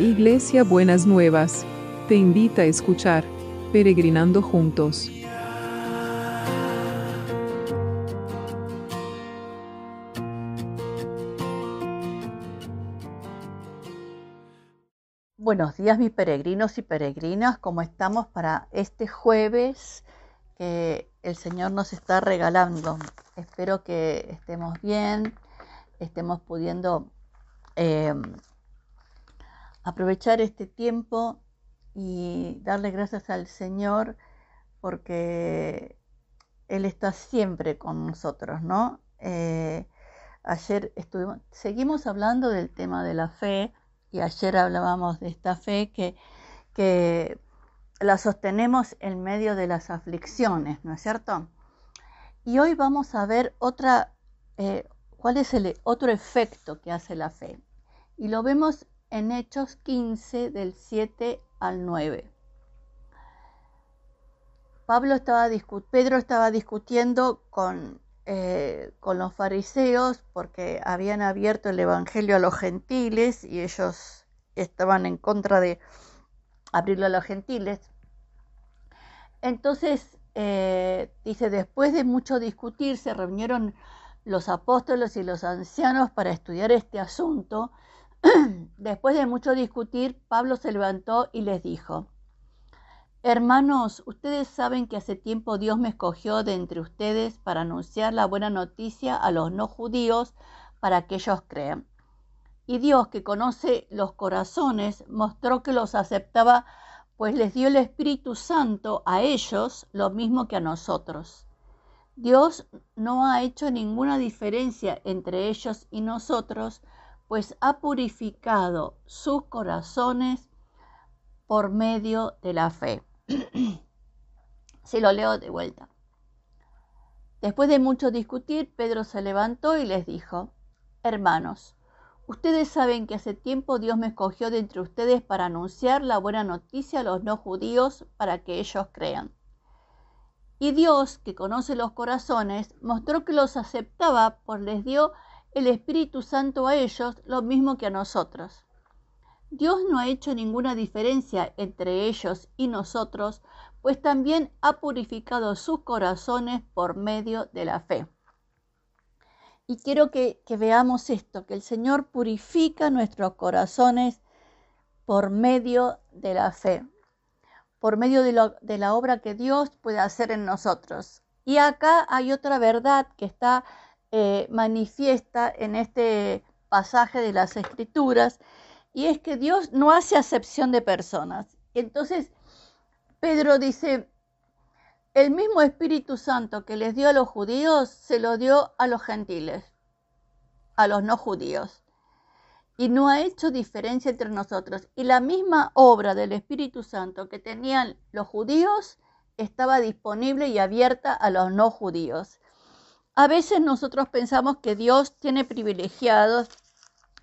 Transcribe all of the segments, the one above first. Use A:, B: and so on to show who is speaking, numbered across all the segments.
A: Iglesia Buenas Nuevas, te invita a escuchar Peregrinando Juntos.
B: Buenos días mis peregrinos y peregrinas, ¿cómo estamos para este jueves que el Señor nos está regalando? Espero que estemos bien, estemos pudiendo eh, aprovechar este tiempo y darle gracias al Señor porque Él está siempre con nosotros, ¿no? Eh, ayer estuvimos, seguimos hablando del tema de la fe y ayer hablábamos de esta fe que, que la sostenemos en medio de las aflicciones, ¿no es cierto? Y hoy vamos a ver otra, eh, cuál es el otro efecto que hace la fe. Y lo vemos en Hechos 15 del 7 al 9. Pablo estaba Pedro estaba discutiendo con, eh, con los fariseos porque habían abierto el Evangelio a los gentiles y ellos estaban en contra de abrirlo a los gentiles. Entonces, eh, dice, después de mucho discutir, se reunieron los apóstoles y los ancianos para estudiar este asunto Después de mucho discutir, Pablo se levantó y les dijo, Hermanos, ustedes saben que hace tiempo Dios me escogió de entre ustedes para anunciar la buena noticia a los no judíos para que ellos crean. Y Dios, que conoce los corazones, mostró que los aceptaba, pues les dio el Espíritu Santo a ellos lo mismo que a nosotros. Dios no ha hecho ninguna diferencia entre ellos y nosotros, pues ha purificado sus corazones por medio de la fe. Si lo leo de vuelta. Después de mucho discutir, Pedro se levantó y les dijo, Hermanos, ustedes saben que hace tiempo Dios me escogió de entre ustedes para anunciar la buena noticia a los no judíos para que ellos crean. Y Dios, que conoce los corazones, mostró que los aceptaba, pues les dio el Espíritu Santo a ellos lo mismo que a nosotros. Dios no ha hecho ninguna diferencia entre ellos y nosotros, pues también ha purificado sus corazones por medio de la fe. Y quiero que, veamos esto, que el Señor purifica nuestros corazones por medio de la fe, por medio de, de la obra que Dios puede hacer en nosotros. Y acá hay otra verdad que está eh, manifiesta en este pasaje de las escrituras, y es que Dios no hace acepción de personas. Entonces, Pedro dice, el mismo Espíritu Santo que les dio a los judíos, se lo dio a los gentiles, a los no judíos. Y no ha hecho diferencia entre nosotros. Y la misma obra del Espíritu Santo que tenían los judíos estaba disponible y abierta a los no judíos. A veces nosotros pensamos que Dios tiene privilegiados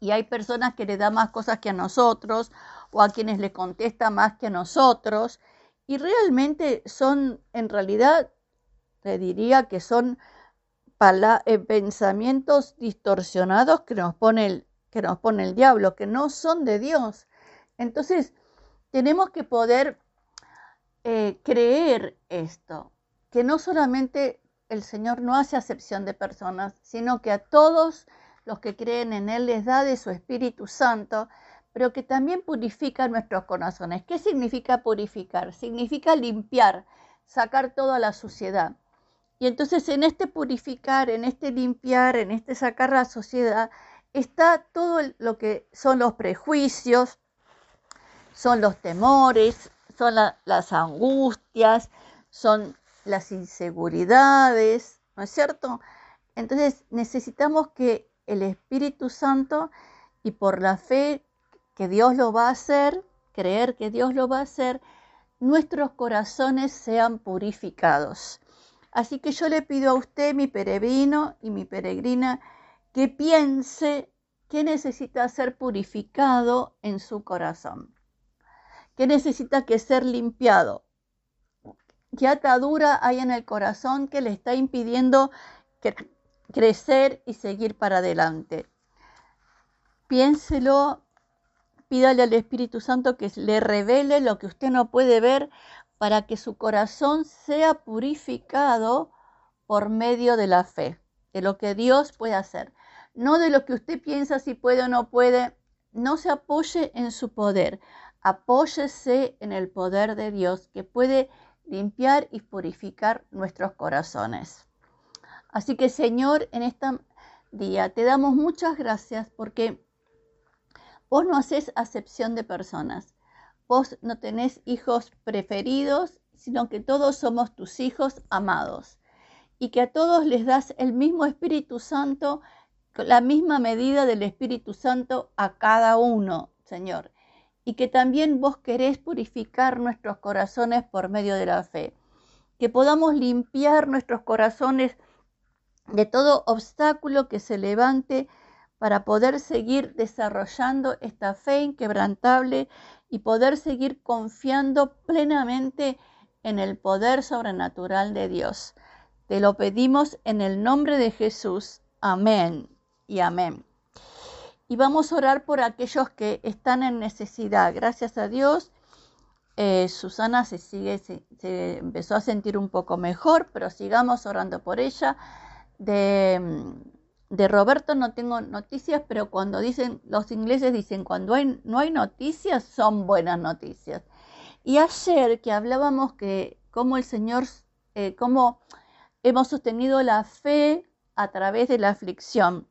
B: y hay personas que le da más cosas que a nosotros o a quienes le contesta más que a nosotros y realmente son, en realidad, te diría que son eh, pensamientos distorsionados que nos, pone el, que nos pone el diablo, que no son de Dios. Entonces, tenemos que poder eh, creer esto, que no solamente el Señor no hace acepción de personas, sino que a todos los que creen en Él les da de su Espíritu Santo, pero que también purifica nuestros corazones. ¿Qué significa purificar? Significa limpiar, sacar toda la suciedad. Y entonces en este purificar, en este limpiar, en este sacar la suciedad, está todo lo que son los prejuicios, son los temores, son las angustias, son las inseguridades, ¿no es cierto? Entonces necesitamos que el Espíritu Santo y por la fe que Dios lo va a hacer, creer que Dios lo va a hacer, nuestros corazones sean purificados. Así que yo le pido a usted, mi peregrino y mi peregrina, que piense qué necesita ser purificado en su corazón, qué necesita que ser limpiado, ¿Qué atadura hay en el corazón que le está impidiendo crecer y seguir para adelante? Piénselo, pídale al Espíritu Santo que le revele lo que usted no puede ver para que su corazón sea purificado por medio de la fe, de lo que Dios puede hacer, no de lo que usted piensa si puede o no puede. No se apoye en su poder, apóyese en el poder de Dios que puede limpiar y purificar nuestros corazones. Así que Señor, en este día te damos muchas gracias porque vos no haces acepción de personas. Vos no tenés hijos preferidos, sino que todos somos tus hijos amados. Y que a todos les das el mismo Espíritu Santo, la misma medida del Espíritu Santo a cada uno, Señor. Y que también vos querés purificar nuestros corazones por medio de la fe. Que podamos limpiar nuestros corazones de todo obstáculo que se levante para poder seguir desarrollando esta fe inquebrantable y poder seguir confiando plenamente en el poder sobrenatural de Dios. Te lo pedimos en el nombre de Jesús. Amén y amén. Y vamos a orar por aquellos que están en necesidad. Gracias a Dios, eh, Susana se sigue, se, empezó a sentir un poco mejor, pero sigamos orando por ella. De, de Roberto no tengo noticias, pero cuando dicen, los ingleses dicen, cuando no hay noticias, son buenas noticias. Y ayer que hablábamos que cómo el Señor, eh, cómo hemos sostenido la fe a través de la aflicción.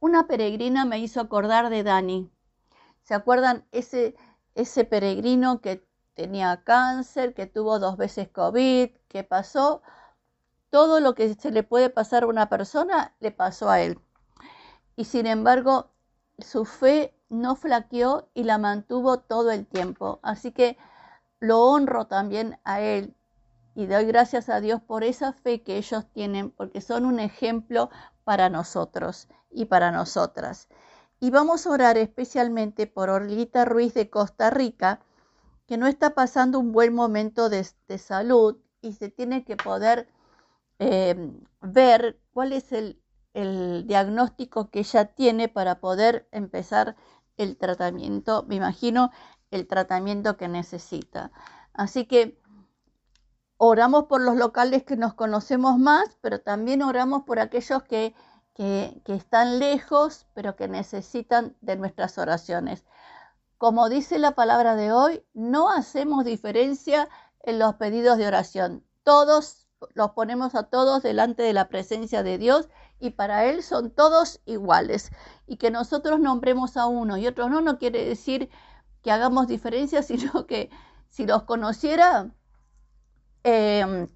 B: Una peregrina me hizo acordar de Dani. ¿Se acuerdan ese, ese peregrino que tenía cáncer, que tuvo dos veces COVID, que pasó todo lo que se le puede pasar a una persona le pasó a él. Y sin embargo, su fe no flaqueó y la mantuvo todo el tiempo. Así que lo honro también a él y doy gracias a Dios por esa fe que ellos tienen, porque son un ejemplo para nosotros y para nosotras. Y vamos a orar especialmente por Orlita Ruiz de Costa Rica, que no está pasando un buen momento de, salud y se tiene que poder eh, ver cuál es el, diagnóstico que ella tiene para poder empezar el tratamiento, me imagino, el tratamiento que necesita. Así que oramos por los locales que nos conocemos más, pero también oramos por aquellos que, están lejos, pero que necesitan de nuestras oraciones. Como dice la palabra de hoy, no hacemos diferencia en los pedidos de oración. Todos los ponemos a todos delante de la presencia de Dios y para Él son todos iguales. Y que nosotros nombremos a uno y otros no, no quiere decir que hagamos diferencias, sino que si los conociera, eh,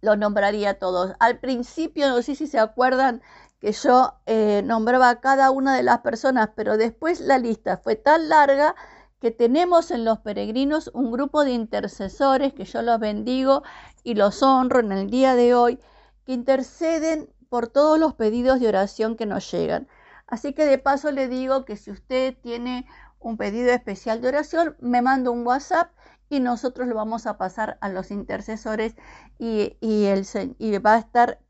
B: los nombraría todos. Al principio, no sé si se acuerdan que yo eh, nombraba a cada una de las personas, pero después la lista fue tan larga que tenemos en los peregrinos un grupo de intercesores que yo los bendigo y los honro en el día de hoy, que interceden por todos los pedidos de oración que nos llegan. Así que de paso le digo que si usted tiene un pedido especial de oración, me manda un WhatsApp y nosotros lo vamos a pasar a los intercesores y, y, y va a estar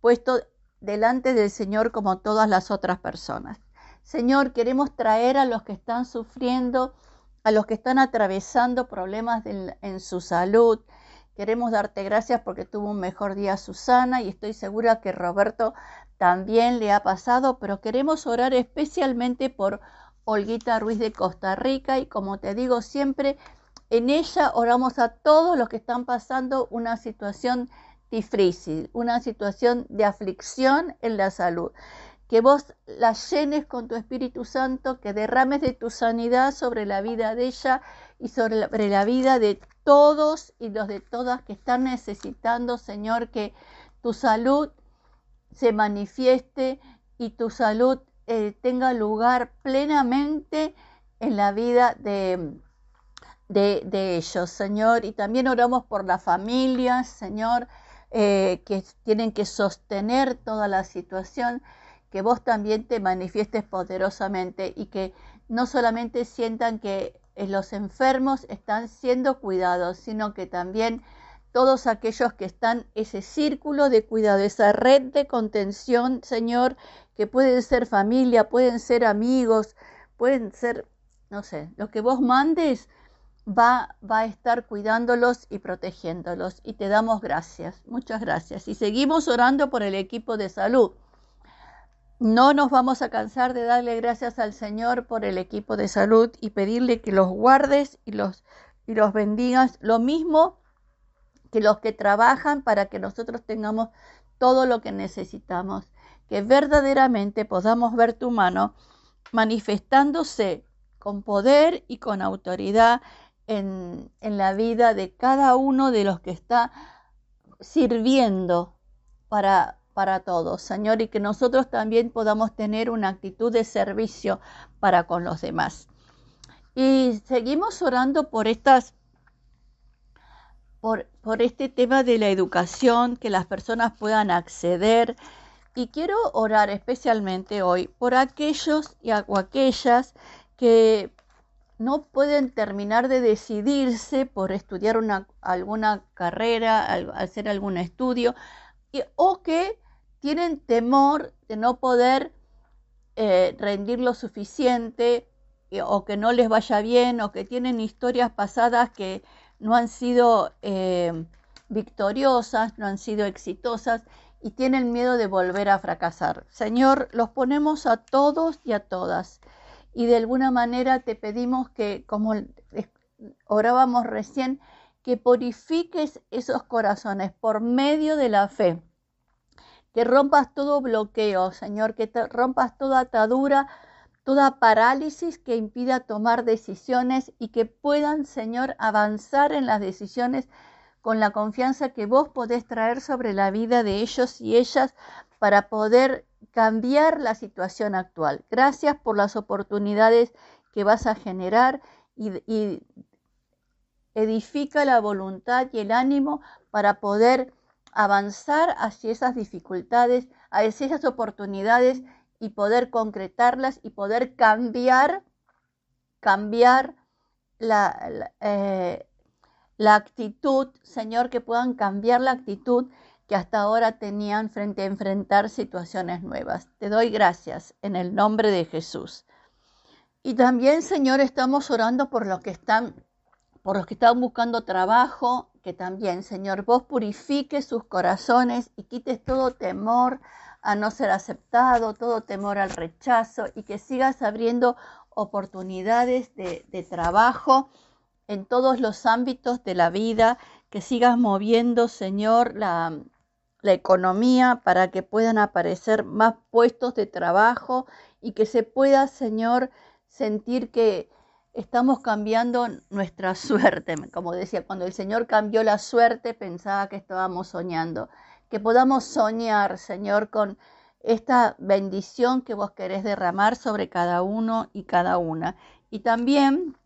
B: puesto delante del Señor como todas las otras personas. Señor, queremos traer a los que están sufriendo, a los que están atravesando problemas en su salud. Queremos darte gracias porque tuvo un mejor día Susana y estoy segura que Roberto también le ha pasado, pero queremos orar especialmente por Olguita Ruiz de Costa Rica y como te digo siempre, en ella oramos a todos los que están pasando una situación difícil, una situación de aflicción en la salud. Que vos la llenes con tu Espíritu Santo, que derrames de tu sanidad sobre la vida de ella y sobre la, vida de todos y los de todas que están necesitando, Señor, que tu salud se manifieste y tu salud eh, tenga lugar plenamente en la vida de, de, ellos, Señor. Y también oramos por las familias, Señor, eh, que tienen que sostener toda la situación que vos también te manifiestes poderosamente y que no solamente sientan que eh, los enfermos están siendo cuidados, sino que también todos aquellos que están ese círculo de cuidado, esa red de contención, Señor, que pueden ser familia, pueden ser amigos, pueden ser no sé, lo que vos mandes va, va a estar cuidándolos y protegiéndolos. Y te damos gracias, muchas gracias. Y seguimos orando por el equipo de salud. No nos vamos a cansar de darle gracias al Señor por el equipo de salud y pedirle que los guardes y los, y los bendigas. Lo mismo que los que trabajan para que nosotros tengamos todo lo que necesitamos. Que verdaderamente podamos ver tu mano manifestándose con poder y con autoridad en, la vida de cada uno de los que está sirviendo para, para todos, Señor, y que nosotros también podamos tener una actitud de servicio para con los demás. Y seguimos orando por estas por, por, este tema de la educación, que las personas puedan acceder. Y quiero orar especialmente hoy por aquellos y aquellas que no pueden terminar de decidirse por estudiar una, alguna carrera, hacer algún estudio, o que tienen temor de no poder eh, rendir lo suficiente, o que no les vaya bien, o que tienen historias pasadas que no han sido eh, victoriosas, no han sido exitosas y tienen miedo de volver a fracasar. Señor, los ponemos a todos y a todas y de alguna manera te pedimos que, como orábamos recién, que purifiques esos corazones por medio de la fe, que rompas todo bloqueo, Señor, que te rompas toda atadura, toda parálisis que impida tomar decisiones y que puedan, Señor, avanzar en las decisiones con la confianza que vos podés traer sobre la vida de ellos y ellas para poder cambiar la situación actual. Gracias por las oportunidades que vas a generar y, edifica la voluntad y el ánimo para poder avanzar hacia esas dificultades, hacia esas oportunidades y poder concretarlas y poder cambiar, cambiar la, eh, la actitud, Señor, que puedan cambiar la actitud que hasta ahora tenían frente a enfrentar situaciones nuevas. Te doy gracias en el nombre de Jesús. Y también, Señor, estamos orando por los que están por los que están buscando trabajo, que también, Señor, vos purifiques sus corazones y quites todo temor a no ser aceptado, todo temor al rechazo y que sigas abriendo oportunidades de, de trabajo en todos los ámbitos de la vida, que sigas moviendo, Señor, la, la economía para que puedan aparecer más puestos de trabajo y que se pueda, Señor, sentir que estamos cambiando nuestra suerte. Como decía, cuando el Señor cambió la suerte, pensaba que estábamos soñando. Que podamos soñar, Señor, con esta bendición que vos querés derramar sobre cada uno y cada una. Y también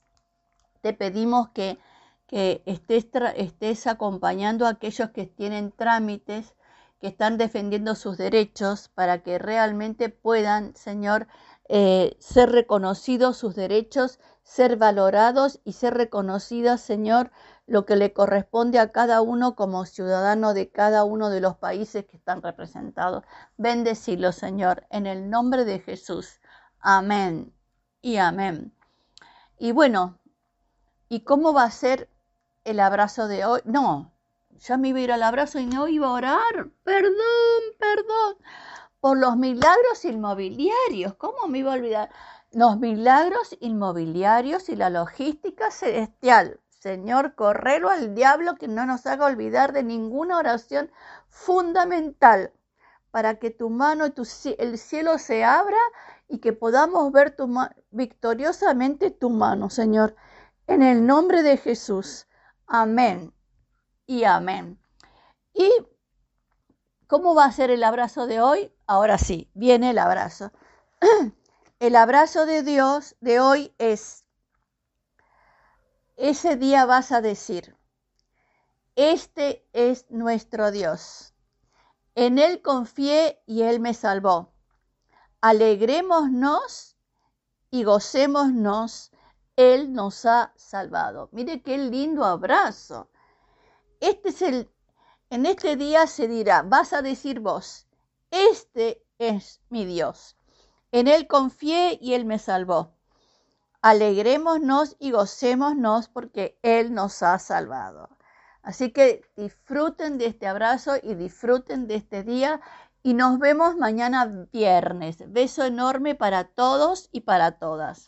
B: te pedimos que, que estés, estés acompañando a aquellos que tienen trámites que están defendiendo sus derechos para que realmente puedan, Señor, eh, ser reconocidos sus derechos, ser valorados y ser reconocidas, Señor, lo que le corresponde a cada uno como ciudadano de cada uno de los países que están representados. Bendecilo, Señor, en el nombre de Jesús. Amén y amén. Y bueno, ¿y cómo va a ser el abrazo de hoy? No, ya me iba a ir al abrazo y no iba a orar. Perdón, perdón. Por los milagros inmobiliarios. ¿Cómo me iba a olvidar? Los milagros inmobiliarios y la logística celestial. Señor, correlo al diablo que no nos haga olvidar de ninguna oración fundamental para que tu mano y tu, el cielo se abra y que podamos ver victoriosamente tu mano, Señor. En el nombre de Jesús. Amén y amén. ¿Y cómo va a ser el abrazo de hoy? Ahora sí, viene el abrazo. El abrazo de Dios de hoy es, ese día vas a decir, este es nuestro Dios. En Él confié y Él me salvó. Alegrémonos y gocémonos. Él nos ha salvado. Mire qué lindo abrazo. Este es el, en este día se dirá, vas a decir vos, este es mi Dios. En Él confié y Él me salvó. alegrémonos y gocémonos porque Él nos ha salvado. Así que disfruten de este abrazo y disfruten de este día y nos vemos mañana viernes. Beso enorme para todos y para todas.